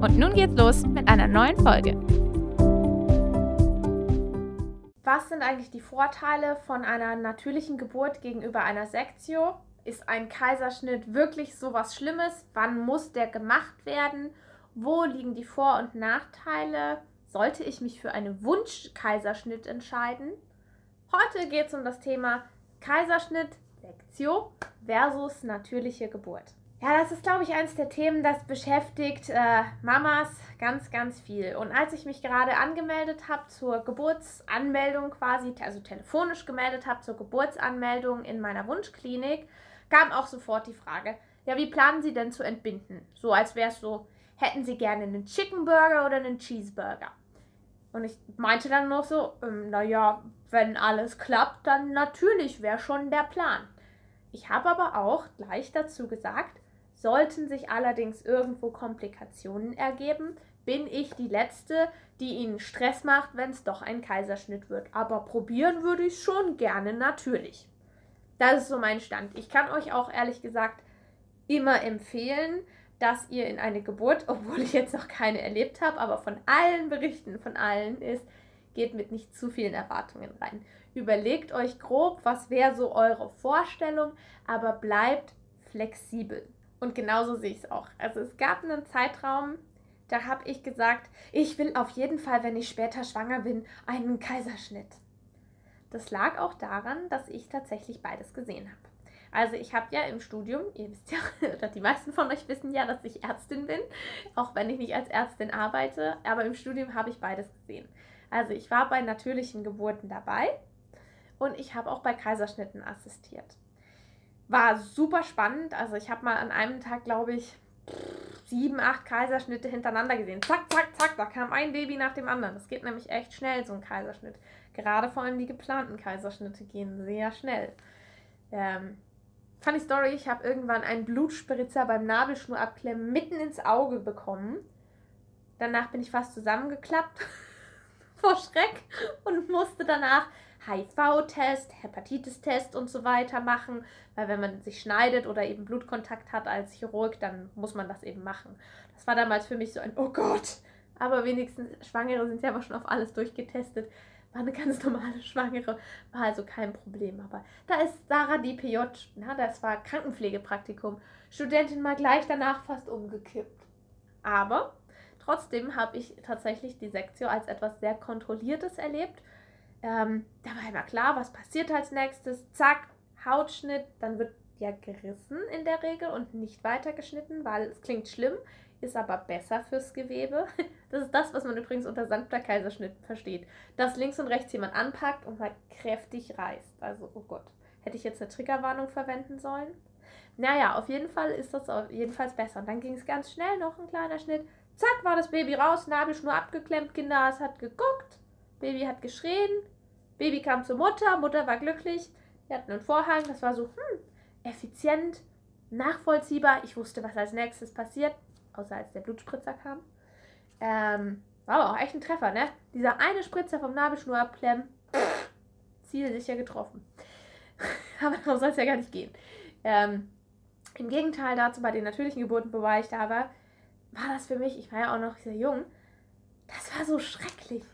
Und nun geht's los mit einer neuen Folge. Was sind eigentlich die Vorteile von einer natürlichen Geburt gegenüber einer Sektio? Ist ein Kaiserschnitt wirklich so was Schlimmes? Wann muss der gemacht werden? Wo liegen die Vor- und Nachteile? Sollte ich mich für einen Wunsch-Kaiserschnitt entscheiden? Heute geht es um das Thema Kaiserschnitt, Sektio versus natürliche Geburt. Ja, das ist, glaube ich, eines der Themen, das beschäftigt äh, Mamas ganz, ganz viel. Und als ich mich gerade angemeldet habe zur Geburtsanmeldung quasi, also telefonisch gemeldet habe zur Geburtsanmeldung in meiner Wunschklinik, kam auch sofort die Frage, ja, wie planen Sie denn zu entbinden? So als wäre es so, hätten Sie gerne einen Chicken Burger oder einen Cheeseburger? Und ich meinte dann noch so, ähm, naja, wenn alles klappt, dann natürlich wäre schon der Plan. Ich habe aber auch gleich dazu gesagt, Sollten sich allerdings irgendwo Komplikationen ergeben, bin ich die Letzte, die Ihnen Stress macht, wenn es doch ein Kaiserschnitt wird. Aber probieren würde ich schon gerne, natürlich. Das ist so mein Stand. Ich kann euch auch ehrlich gesagt immer empfehlen, dass ihr in eine Geburt, obwohl ich jetzt noch keine erlebt habe, aber von allen Berichten, von allen ist, geht mit nicht zu vielen Erwartungen rein. Überlegt euch grob, was wäre so eure Vorstellung, aber bleibt flexibel. Und genauso sehe ich es auch. Also es gab einen Zeitraum, da habe ich gesagt, ich will auf jeden Fall, wenn ich später schwanger bin, einen Kaiserschnitt. Das lag auch daran, dass ich tatsächlich beides gesehen habe. Also ich habe ja im Studium, ihr wisst ja, oder die meisten von euch wissen ja, dass ich Ärztin bin, auch wenn ich nicht als Ärztin arbeite, aber im Studium habe ich beides gesehen. Also ich war bei natürlichen Geburten dabei und ich habe auch bei Kaiserschnitten assistiert war super spannend. Also ich habe mal an einem Tag, glaube ich, sieben, acht Kaiserschnitte hintereinander gesehen. Zack, zack, zack, da kam ein Baby nach dem anderen. Das geht nämlich echt schnell, so ein Kaiserschnitt. Gerade vor allem die geplanten Kaiserschnitte gehen sehr schnell. Ähm, funny Story, ich habe irgendwann einen Blutspritzer beim Nabelschnurabklemmen mitten ins Auge bekommen. Danach bin ich fast zusammengeklappt vor Schreck und musste danach HIV-Test, Hepatitis-Test und so weiter machen, weil wenn man sich schneidet oder eben Blutkontakt hat als Chirurg, dann muss man das eben machen. Das war damals für mich so ein Oh Gott! Aber wenigstens Schwangere sind ja immer schon auf alles durchgetestet. War eine ganz normale Schwangere, war also kein Problem. Aber da ist Sarah DPJ, na, das war Krankenpflegepraktikum. Studentin mal gleich danach fast umgekippt. Aber trotzdem habe ich tatsächlich die Sektion als etwas sehr Kontrolliertes erlebt ähm, da war immer klar, was passiert als nächstes. Zack, Hautschnitt, dann wird ja gerissen in der Regel und nicht weitergeschnitten, weil es klingt schlimm, ist aber besser fürs Gewebe. Das ist das, was man übrigens unter sanfter Kaiserschnitt versteht. Dass links und rechts jemand anpackt und mal kräftig reißt. Also, oh Gott, hätte ich jetzt eine Triggerwarnung verwenden sollen? Naja, auf jeden Fall ist das jedenfalls besser. Und dann ging es ganz schnell, noch ein kleiner Schnitt. Zack, war das Baby raus, Nabelschnur abgeklemmt, Kinder, es hat geguckt. Baby hat geschrien. Baby kam zur Mutter. Mutter war glücklich. Wir hatten einen Vorhang. Das war so, hm, effizient, nachvollziehbar. Ich wusste, was als nächstes passiert. Außer als der Blutspritzer kam. Ähm, war aber auch echt ein Treffer, ne? Dieser eine Spritzer vom Nabelschnur abklemmen. Zielsicher getroffen. aber darum soll es ja gar nicht gehen. Ähm, Im Gegenteil dazu, bei den natürlichen Geburten, wo ich da war, war das für mich, ich war ja auch noch sehr jung, das war so schrecklich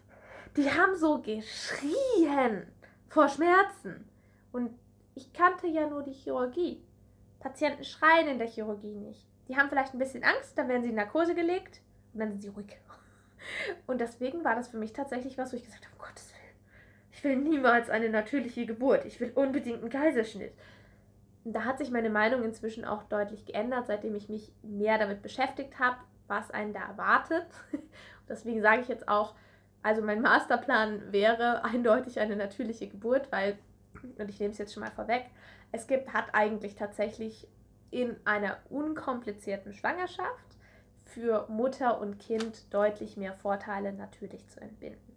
die haben so geschrien vor Schmerzen. Und ich kannte ja nur die Chirurgie. Patienten schreien in der Chirurgie nicht. Die haben vielleicht ein bisschen Angst, dann werden sie in Narkose gelegt und dann sind sie ruhig. Und deswegen war das für mich tatsächlich was, wo ich gesagt habe, um Gottes Willen, ich will niemals eine natürliche Geburt. Ich will unbedingt einen Kaiserschnitt. Und da hat sich meine Meinung inzwischen auch deutlich geändert, seitdem ich mich mehr damit beschäftigt habe, was einen da erwartet. Und deswegen sage ich jetzt auch, also mein Masterplan wäre eindeutig eine natürliche Geburt, weil, und ich nehme es jetzt schon mal vorweg, es gibt, hat eigentlich tatsächlich in einer unkomplizierten Schwangerschaft für Mutter und Kind deutlich mehr Vorteile natürlich zu entbinden.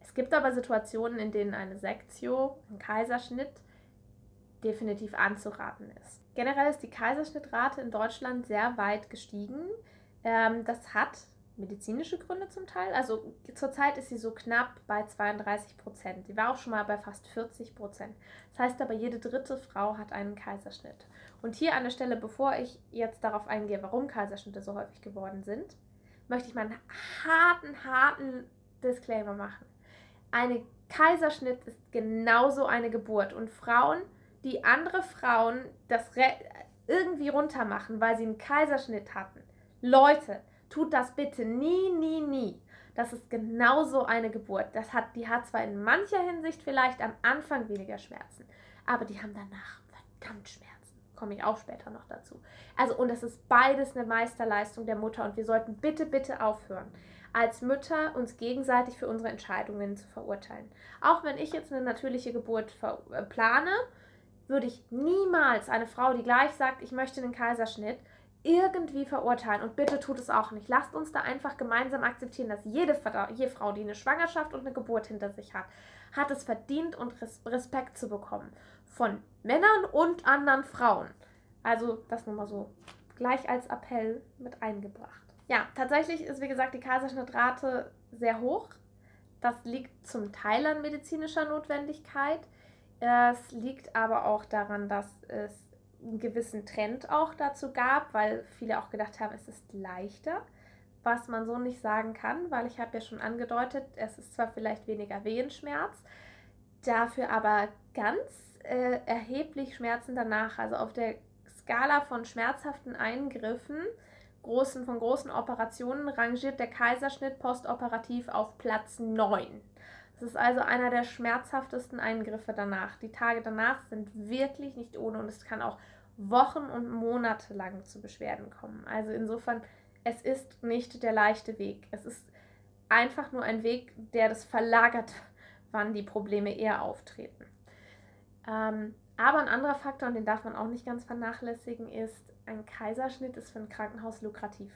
Es gibt aber Situationen, in denen eine Sektio, ein Kaiserschnitt, definitiv anzuraten ist. Generell ist die Kaiserschnittrate in Deutschland sehr weit gestiegen. Ähm, das hat medizinische Gründe zum Teil. Also zurzeit ist sie so knapp bei 32 Prozent. Sie war auch schon mal bei fast 40 Prozent. Das heißt aber, jede dritte Frau hat einen Kaiserschnitt. Und hier an der Stelle, bevor ich jetzt darauf eingehe, warum Kaiserschnitte so häufig geworden sind, möchte ich mal einen harten, harten Disclaimer machen. Eine Kaiserschnitt ist genauso eine Geburt. Und Frauen, die andere Frauen das irgendwie runtermachen, weil sie einen Kaiserschnitt hatten, Leute, tut das bitte nie, nie, nie. Das ist genauso eine Geburt. Das hat, die hat zwar in mancher Hinsicht vielleicht am Anfang weniger Schmerzen, aber die haben danach verdammt Schmerzen. Komme ich auch später noch dazu. Also, und es ist beides eine Meisterleistung der Mutter und wir sollten bitte, bitte aufhören, als Mütter uns gegenseitig für unsere Entscheidungen zu verurteilen. Auch wenn ich jetzt eine natürliche Geburt äh, plane, würde ich niemals eine Frau, die gleich sagt, ich möchte einen Kaiserschnitt, irgendwie verurteilen. Und bitte tut es auch nicht. Lasst uns da einfach gemeinsam akzeptieren, dass jede, Frau, die eine Schwangerschaft und eine Geburt hinter sich hat, hat es verdient und Respekt zu bekommen. Von Männern und anderen Frauen. Also das nur mal so gleich als Appell mit eingebracht. Ja, tatsächlich ist, wie gesagt, die Kaiserschnittrate sehr hoch. Das liegt zum Teil an medizinischer Notwendigkeit. Es liegt aber auch daran, dass es einen gewissen Trend auch dazu gab, weil viele auch gedacht haben, es ist leichter, was man so nicht sagen kann, weil ich habe ja schon angedeutet, es ist zwar vielleicht weniger Wehenschmerz, dafür aber ganz äh, erheblich Schmerzen danach. Also auf der Skala von schmerzhaften Eingriffen, großen, von großen Operationen, rangiert der Kaiserschnitt postoperativ auf Platz 9. Das ist also einer der schmerzhaftesten Eingriffe danach. Die Tage danach sind wirklich nicht ohne und es kann auch Wochen und Monate lang zu Beschwerden kommen. Also insofern, es ist nicht der leichte Weg. Es ist einfach nur ein Weg, der das verlagert, wann die Probleme eher auftreten. Ähm, aber ein anderer Faktor, und den darf man auch nicht ganz vernachlässigen, ist, ein Kaiserschnitt ist für ein Krankenhaus lukrativ.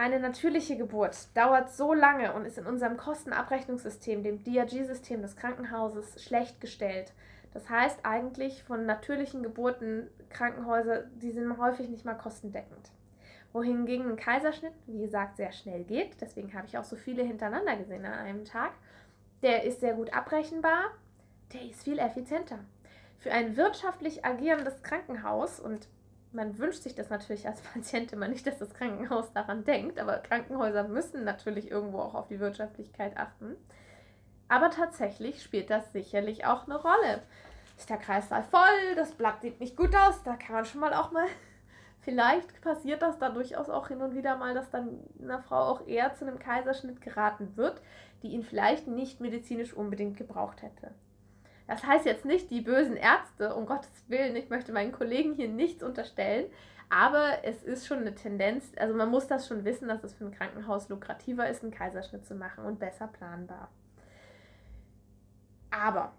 Eine natürliche Geburt dauert so lange und ist in unserem Kostenabrechnungssystem, dem DRG-System des Krankenhauses, schlecht gestellt. Das heißt eigentlich von natürlichen Geburten Krankenhäuser, die sind häufig nicht mal kostendeckend. Wohingegen ein Kaiserschnitt, wie gesagt, sehr schnell geht, deswegen habe ich auch so viele hintereinander gesehen an einem Tag, der ist sehr gut abrechenbar, der ist viel effizienter. Für ein wirtschaftlich agierendes Krankenhaus und man wünscht sich das natürlich als Patient immer nicht, dass das Krankenhaus daran denkt, aber Krankenhäuser müssen natürlich irgendwo auch auf die Wirtschaftlichkeit achten. Aber tatsächlich spielt das sicherlich auch eine Rolle. Ist der Kreislauf voll, das Blatt sieht nicht gut aus, da kann man schon mal auch mal. Vielleicht passiert das da durchaus auch hin und wieder mal, dass dann einer Frau auch eher zu einem Kaiserschnitt geraten wird, die ihn vielleicht nicht medizinisch unbedingt gebraucht hätte. Das heißt jetzt nicht die bösen Ärzte, um Gottes Willen, ich möchte meinen Kollegen hier nichts unterstellen, aber es ist schon eine Tendenz, also man muss das schon wissen, dass es für ein Krankenhaus lukrativer ist, einen Kaiserschnitt zu machen und besser planbar. Aber,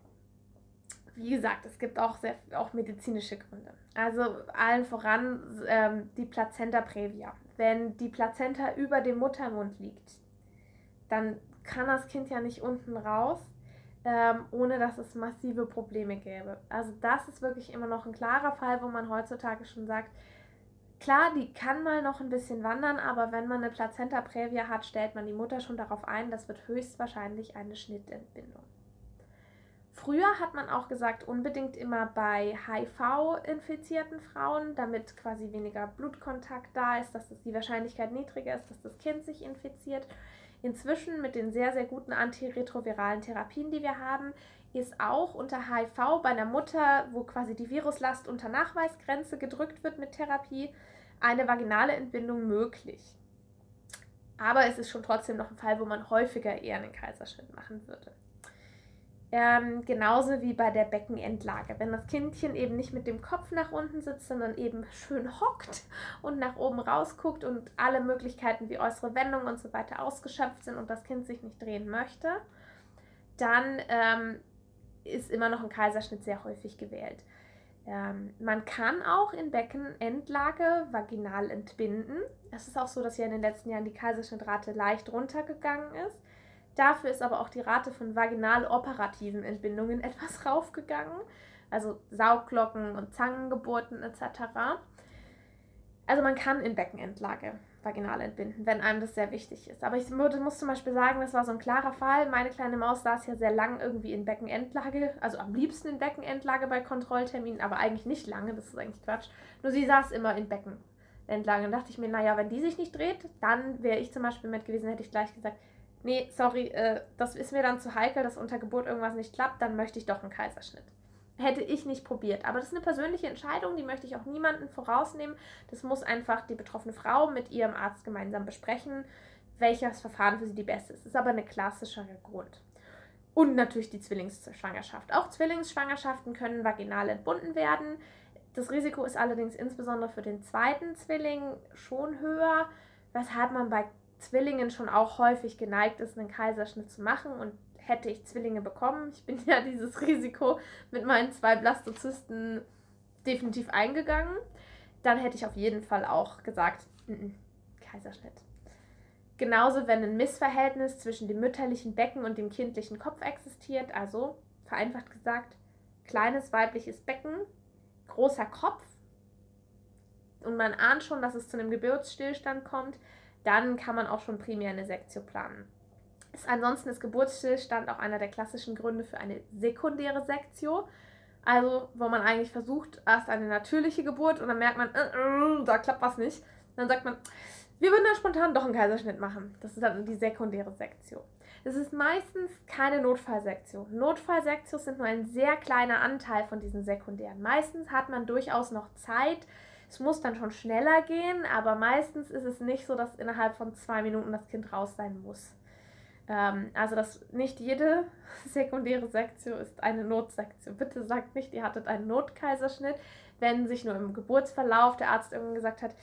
wie gesagt, es gibt auch, sehr, auch medizinische Gründe. Also allen voran ähm, die Plazenta previa. Wenn die Plazenta über dem Muttermund liegt, dann kann das Kind ja nicht unten raus ähm, ohne dass es massive Probleme gäbe. Also das ist wirklich immer noch ein klarer Fall, wo man heutzutage schon sagt, klar, die kann mal noch ein bisschen wandern, aber wenn man eine Plazenta previa hat, stellt man die Mutter schon darauf ein, das wird höchstwahrscheinlich eine Schnittentbindung. Früher hat man auch gesagt, unbedingt immer bei HIV-infizierten Frauen, damit quasi weniger Blutkontakt da ist, dass die Wahrscheinlichkeit niedriger ist, dass das Kind sich infiziert. Inzwischen mit den sehr, sehr guten antiretroviralen Therapien, die wir haben, ist auch unter HIV bei einer Mutter, wo quasi die Viruslast unter Nachweisgrenze gedrückt wird mit Therapie, eine vaginale Entbindung möglich. Aber es ist schon trotzdem noch ein Fall, wo man häufiger eher einen Kaiserschnitt machen würde. Ähm, genauso wie bei der Beckenendlage. Wenn das Kindchen eben nicht mit dem Kopf nach unten sitzt, sondern eben schön hockt und nach oben rausguckt und alle Möglichkeiten wie äußere Wendungen und so weiter ausgeschöpft sind und das Kind sich nicht drehen möchte, dann ähm, ist immer noch ein Kaiserschnitt sehr häufig gewählt. Ähm, man kann auch in Beckenendlage vaginal entbinden. Es ist auch so, dass ja in den letzten Jahren die Kaiserschnittrate leicht runtergegangen ist. Dafür ist aber auch die Rate von vaginal operativen Entbindungen etwas raufgegangen. Also Sauglocken und Zangengeburten etc. Also man kann in Beckenendlage vaginal entbinden, wenn einem das sehr wichtig ist. Aber ich muss zum Beispiel sagen, das war so ein klarer Fall. Meine kleine Maus saß ja sehr lang irgendwie in Beckenendlage, also am liebsten in Beckenendlage bei Kontrollterminen, aber eigentlich nicht lange, das ist eigentlich Quatsch. Nur sie saß immer in Beckenendlage. Und dachte ich mir, naja, wenn die sich nicht dreht, dann wäre ich zum Beispiel mit gewesen, hätte ich gleich gesagt, nee, sorry, äh, das ist mir dann zu heikel, dass unter Geburt irgendwas nicht klappt, dann möchte ich doch einen Kaiserschnitt hätte ich nicht probiert. Aber das ist eine persönliche Entscheidung, die möchte ich auch niemanden vorausnehmen. Das muss einfach die betroffene Frau mit ihrem Arzt gemeinsam besprechen, welches Verfahren für sie die beste ist. Das ist aber ein klassischerer Grund. Und natürlich die Zwillingsschwangerschaft. Auch Zwillingsschwangerschaften können vaginal entbunden werden. Das Risiko ist allerdings insbesondere für den zweiten Zwilling schon höher, weshalb man bei Zwillingen schon auch häufig geneigt ist, einen Kaiserschnitt zu machen und hätte ich Zwillinge bekommen. Ich bin ja dieses Risiko mit meinen zwei Blastozysten definitiv eingegangen. Dann hätte ich auf jeden Fall auch gesagt, n -n, Kaiserschnitt. Genauso, wenn ein Missverhältnis zwischen dem mütterlichen Becken und dem kindlichen Kopf existiert, also vereinfacht gesagt, kleines weibliches Becken, großer Kopf und man ahnt schon, dass es zu einem Geburtsstillstand kommt, dann kann man auch schon primär eine Sektio planen. Ist ansonsten ist Geburtsstillstand auch einer der klassischen Gründe für eine sekundäre Sektio. Also, wo man eigentlich versucht, erst eine natürliche Geburt und dann merkt man, äh, äh, da klappt was nicht. Dann sagt man, wir würden da spontan doch einen Kaiserschnitt machen. Das ist dann die sekundäre Sektion. Es ist meistens keine Notfallsektion. Notfallsektionen sind nur ein sehr kleiner Anteil von diesen sekundären. Meistens hat man durchaus noch Zeit. Es muss dann schon schneller gehen, aber meistens ist es nicht so, dass innerhalb von zwei Minuten das Kind raus sein muss. Ähm, also, dass nicht jede sekundäre Sektion ist eine Notsektion. Bitte sagt nicht, ihr hattet einen Notkaiserschnitt, wenn sich nur im Geburtsverlauf der Arzt irgendwann gesagt hat,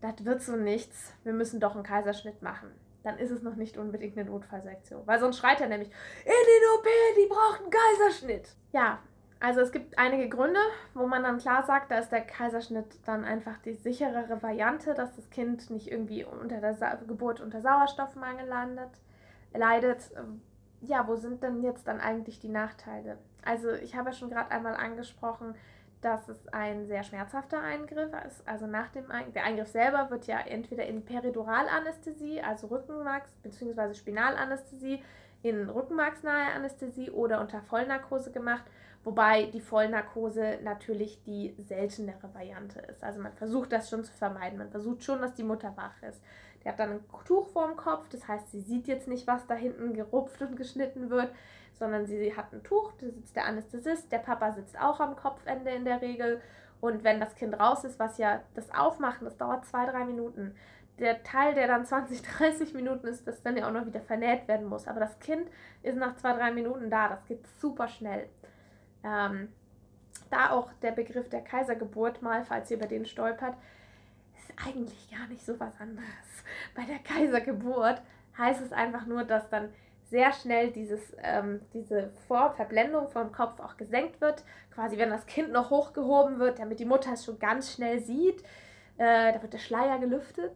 das wird so nichts, wir müssen doch einen Kaiserschnitt machen. Dann ist es noch nicht unbedingt eine Notfallsektion. Weil sonst schreit er nämlich, in den OP, die braucht einen Kaiserschnitt. Ja, also es gibt einige Gründe, wo man dann klar sagt, da ist der Kaiserschnitt dann einfach die sicherere Variante, dass das Kind nicht irgendwie unter der Sa Geburt unter Sauerstoffmangel landet leidet, ähm, ja, wo sind denn jetzt dann eigentlich die Nachteile? Also ich habe ja schon gerade einmal angesprochen, dass es ein sehr schmerzhafter Eingriff ist. Also nach dem Eingriff, der Eingriff selber wird ja entweder in Periduralanästhesie, also Rückenmarks- bzw. Spinalanästhesie, in rückenmarksnahe Anästhesie oder unter Vollnarkose gemacht, wobei die Vollnarkose natürlich die seltenere Variante ist. Also man versucht das schon zu vermeiden. Man versucht schon, dass die Mutter wach ist. Der hat dann ein Tuch vorm Kopf, das heißt, sie sieht jetzt nicht, was da hinten gerupft und geschnitten wird, sondern sie hat ein Tuch, da sitzt der Anästhesist, der Papa sitzt auch am Kopfende in der Regel. Und wenn das Kind raus ist, was ja das Aufmachen, das dauert zwei, drei Minuten. Der Teil, der dann 20, 30 Minuten ist, das dann ja auch noch wieder vernäht werden muss. Aber das Kind ist nach zwei, drei Minuten da. Das geht super schnell. Ähm, da auch der Begriff der Kaisergeburt mal, falls ihr über den stolpert, ist eigentlich gar nicht so was anderes. Bei der Kaisergeburt heißt es einfach nur, dass dann sehr schnell dieses, ähm, diese Vorverblendung vom Kopf auch gesenkt wird. Quasi, wenn das Kind noch hochgehoben wird, damit die Mutter es schon ganz schnell sieht. Äh, da wird der Schleier gelüftet.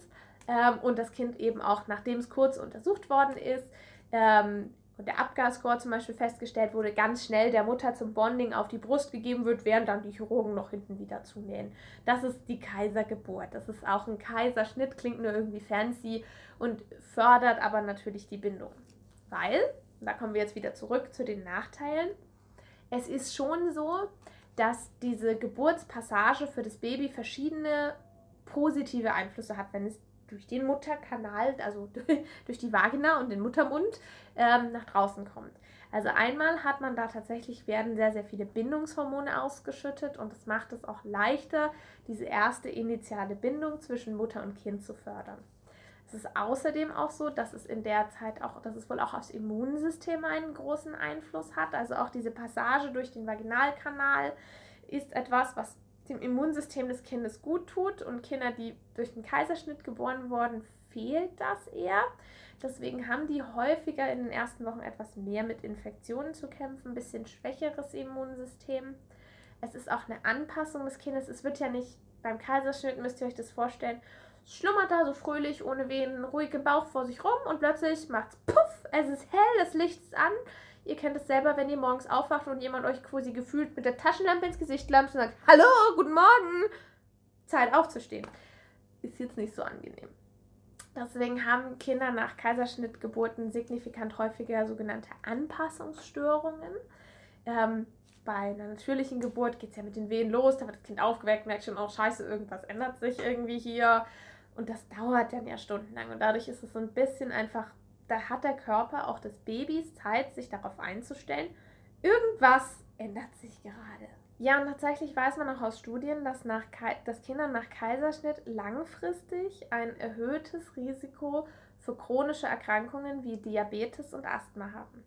Ähm, und das Kind eben auch, nachdem es kurz untersucht worden ist, ähm, und der Abgasscore zum Beispiel festgestellt wurde, ganz schnell der Mutter zum Bonding auf die Brust gegeben wird, während dann die Chirurgen noch hinten wieder zunähen. Das ist die Kaisergeburt. Das ist auch ein Kaiserschnitt, klingt nur irgendwie fancy und fördert aber natürlich die Bindung. Weil, da kommen wir jetzt wieder zurück zu den Nachteilen, es ist schon so, dass diese Geburtspassage für das Baby verschiedene positive Einflüsse hat, wenn es durch den Mutterkanal, also durch die Vagina und den Muttermund, ähm, nach draußen kommt. Also einmal hat man da tatsächlich, werden sehr, sehr viele Bindungshormone ausgeschüttet und das macht es auch leichter, diese erste initiale Bindung zwischen Mutter und Kind zu fördern. Es ist außerdem auch so, dass es in der Zeit auch, dass es wohl auch aufs Immunsystem einen großen Einfluss hat. Also auch diese Passage durch den Vaginalkanal ist etwas, was dem Immunsystem des Kindes gut tut und Kinder, die durch den Kaiserschnitt geboren wurden, fehlt das eher. Deswegen haben die häufiger in den ersten Wochen etwas mehr mit Infektionen zu kämpfen, ein bisschen schwächeres Immunsystem. Es ist auch eine Anpassung des Kindes. Es wird ja nicht beim Kaiserschnitt, müsst ihr euch das vorstellen, schlummert da so fröhlich, ohne Wehen, ruhig im Bauch vor sich rum und plötzlich macht's puff, es ist hell, das Licht ist an. Ihr kennt es selber, wenn ihr morgens aufwacht und jemand euch quasi gefühlt mit der Taschenlampe ins Gesicht lampt und sagt, hallo, guten Morgen, Zeit aufzustehen. Ist jetzt nicht so angenehm. Deswegen haben Kinder nach Kaiserschnittgeburten signifikant häufiger sogenannte Anpassungsstörungen. Ähm, bei einer natürlichen Geburt geht es ja mit den Wehen los, da wird das Kind aufgeweckt, merkt schon, oh scheiße, irgendwas ändert sich irgendwie hier. Und das dauert dann ja stundenlang. Und dadurch ist es so ein bisschen einfach, da hat der Körper auch des Babys Zeit, sich darauf einzustellen. Irgendwas ändert sich gerade. Ja, und tatsächlich weiß man auch aus Studien, dass, nach, dass Kinder nach Kaiserschnitt langfristig ein erhöhtes Risiko für chronische Erkrankungen wie Diabetes und Asthma haben.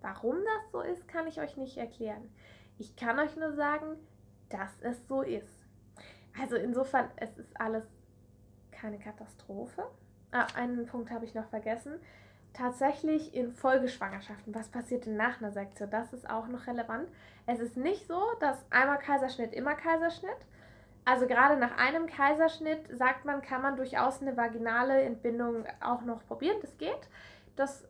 Warum das so ist, kann ich euch nicht erklären. Ich kann euch nur sagen, dass es so ist. Also insofern, es ist alles keine Katastrophe. Ah, einen Punkt habe ich noch vergessen. Tatsächlich in Folgeschwangerschaften, was passiert denn nach einer Sektion? Das ist auch noch relevant. Es ist nicht so, dass einmal Kaiserschnitt, immer Kaiserschnitt. Also gerade nach einem Kaiserschnitt sagt man, kann man durchaus eine vaginale Entbindung auch noch probieren. Das geht. Das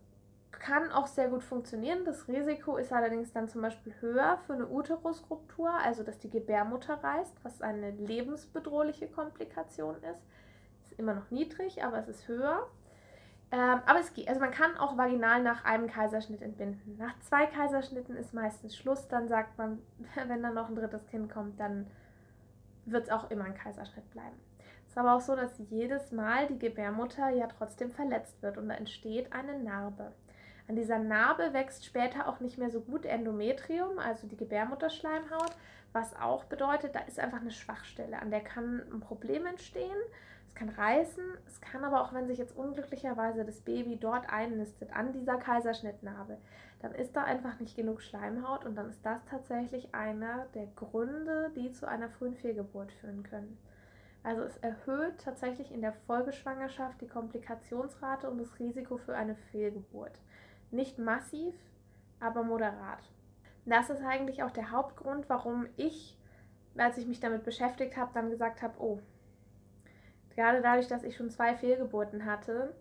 kann auch sehr gut funktionieren. Das Risiko ist allerdings dann zum Beispiel höher für eine Uterusruptur, also dass die Gebärmutter reißt, was eine lebensbedrohliche Komplikation ist. Ist immer noch niedrig, aber es ist höher. Ähm, aber es geht. Also man kann auch vaginal nach einem Kaiserschnitt entbinden. Nach zwei Kaiserschnitten ist meistens Schluss. Dann sagt man, wenn dann noch ein drittes Kind kommt, dann wird es auch immer ein Kaiserschnitt bleiben. Es ist aber auch so, dass jedes Mal die Gebärmutter ja trotzdem verletzt wird und da entsteht eine Narbe. An dieser Narbe wächst später auch nicht mehr so gut Endometrium, also die Gebärmutterschleimhaut, was auch bedeutet, da ist einfach eine Schwachstelle, an der kann ein Problem entstehen. Es kann reißen, es kann aber auch, wenn sich jetzt unglücklicherweise das Baby dort einnistet, an dieser Kaiserschnittnarbe, dann ist da einfach nicht genug Schleimhaut und dann ist das tatsächlich einer der Gründe, die zu einer frühen Fehlgeburt führen können. Also es erhöht tatsächlich in der Folgeschwangerschaft die Komplikationsrate und das Risiko für eine Fehlgeburt. Nicht massiv, aber moderat. Das ist eigentlich auch der Hauptgrund, warum ich, als ich mich damit beschäftigt habe, dann gesagt habe, oh, gerade dadurch, dass ich schon zwei Fehlgeburten hatte,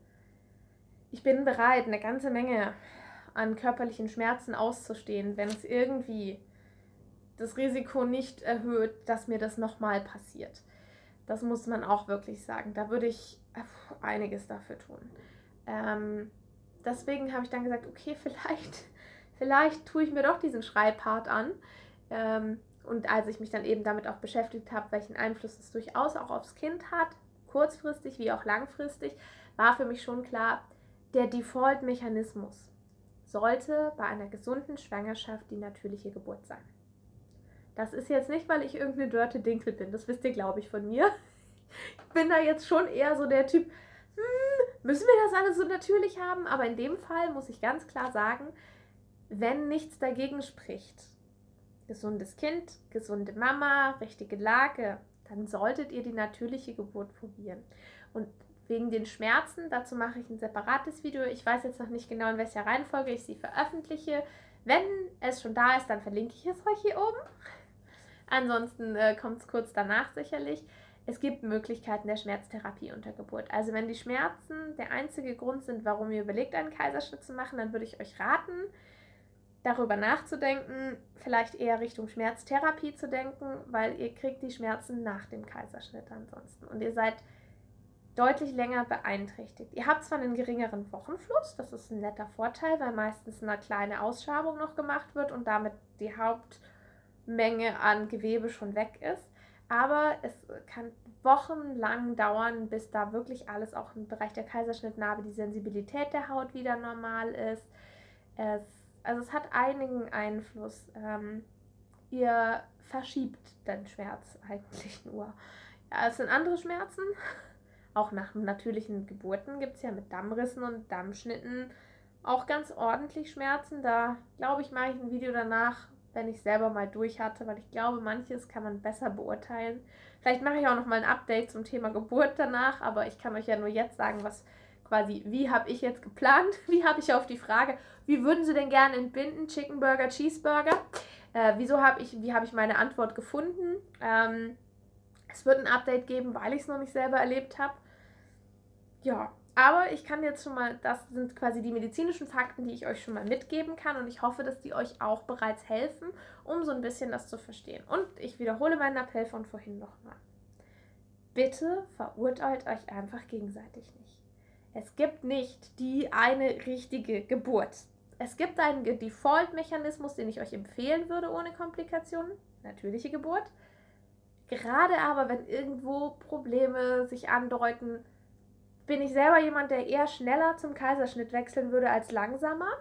ich bin bereit, eine ganze Menge an körperlichen Schmerzen auszustehen, wenn es irgendwie das Risiko nicht erhöht, dass mir das nochmal passiert. Das muss man auch wirklich sagen. Da würde ich einiges dafür tun. Ähm, deswegen habe ich dann gesagt, okay, vielleicht, vielleicht tue ich mir doch diesen Schreibpart an. Ähm, und als ich mich dann eben damit auch beschäftigt habe, welchen Einfluss es durchaus auch aufs Kind hat, kurzfristig wie auch langfristig, war für mich schon klar, der Default-Mechanismus sollte bei einer gesunden Schwangerschaft die natürliche Geburt sein. Das ist jetzt nicht, weil ich irgendeine Dörte Dinkel bin, das wisst ihr, glaube ich, von mir. Ich bin da jetzt schon eher so der Typ, hm, müssen wir das alles so natürlich haben? Aber in dem Fall muss ich ganz klar sagen, wenn nichts dagegen spricht, gesundes Kind, gesunde Mama, richtige Lage, dann solltet ihr die natürliche Geburt probieren. Und wegen den Schmerzen, dazu mache ich ein separates Video. Ich weiß jetzt noch nicht genau, in welcher Reihenfolge ich sie veröffentliche. Wenn es schon da ist, dann verlinke ich es euch hier oben. Ansonsten äh, kommt es kurz danach sicherlich es gibt Möglichkeiten der Schmerztherapie unter Geburt. Also wenn die Schmerzen der einzige Grund sind, warum ihr überlegt, einen Kaiserschnitt zu machen, dann würde ich euch raten, darüber nachzudenken, vielleicht eher Richtung Schmerztherapie zu denken, weil ihr kriegt die Schmerzen nach dem Kaiserschnitt ansonsten. Und ihr seid deutlich länger beeinträchtigt. Ihr habt zwar einen geringeren Wochenfluss, das ist ein netter Vorteil, weil meistens eine kleine Ausschabung noch gemacht wird und damit die Hauptmenge an Gewebe schon weg ist. Aber es kann wochenlang dauern, bis da wirklich alles auch im Bereich der Kaiserschnittnarbe, die Sensibilität der Haut wieder normal ist. Es, also es hat einigen Einfluss. Ähm, ihr verschiebt den Schmerz eigentlich nur. Ja, es sind andere Schmerzen. Auch nach natürlichen Geburten gibt es ja mit Dammrissen und Dammschnitten auch ganz ordentlich Schmerzen. Da glaube ich, mache ich ein Video danach, wenn ich selber mal durch hatte, weil ich glaube, manches kann man besser beurteilen. Vielleicht mache ich auch noch mal ein Update zum Thema Geburt danach, aber ich kann euch ja nur jetzt sagen, was quasi, wie habe ich jetzt geplant? Wie habe ich auf die Frage, wie würden Sie denn gerne entbinden? Chicken Burger, Cheeseburger? Äh, wieso habe ich, wie habe ich meine Antwort gefunden? Ähm, es wird ein Update geben, weil ich es noch nicht selber erlebt habe. Ja, aber ich kann jetzt schon mal, das sind quasi die medizinischen Fakten, die ich euch schon mal mitgeben kann und ich hoffe, dass die euch auch bereits helfen, um so ein bisschen das zu verstehen. Und ich wiederhole meinen Appell von vorhin nochmal. Bitte verurteilt euch einfach gegenseitig nicht. Es gibt nicht die eine richtige Geburt. Es gibt einen Default-Mechanismus, den ich euch empfehlen würde ohne Komplikationen. Natürliche Geburt. Gerade aber, wenn irgendwo Probleme sich andeuten, bin ich selber jemand, der eher schneller zum Kaiserschnitt wechseln würde als langsamer.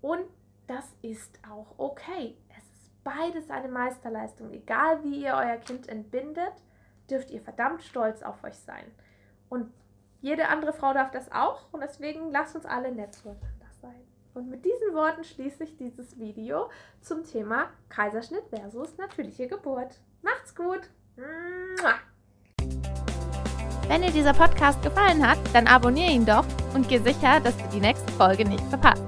Und das ist auch okay. Es ist beides eine Meisterleistung. Egal wie ihr euer Kind entbindet, dürft ihr verdammt stolz auf euch sein. Und jede andere Frau darf das auch. Und deswegen lasst uns alle nett zueinander sein. Und mit diesen Worten schließe ich dieses Video zum Thema Kaiserschnitt versus natürliche Geburt. Macht's gut! Wenn dir dieser Podcast gefallen hat, dann abonniere ihn doch und geh sicher, dass du die nächste Folge nicht verpasst.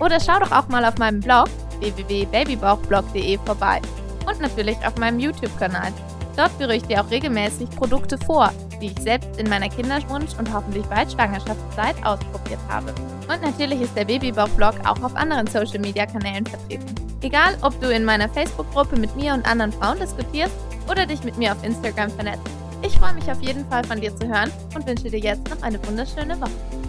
Oder schau doch auch mal auf meinem Blog www.babybauchblog.de vorbei und natürlich auf meinem YouTube-Kanal. Dort führe ich dir auch regelmäßig Produkte vor, die ich selbst in meiner Kinderwunsch- und hoffentlich bald Schwangerschaftszeit ausprobiert habe. Und natürlich ist der Babybauch-Blog auch auf anderen Social-Media-Kanälen vertreten. Egal, ob du in meiner Facebook-Gruppe mit mir und anderen Frauen diskutierst oder dich mit mir auf Instagram vernetzt. Ich freue mich auf jeden Fall von dir zu hören und wünsche dir jetzt noch eine wunderschöne Woche.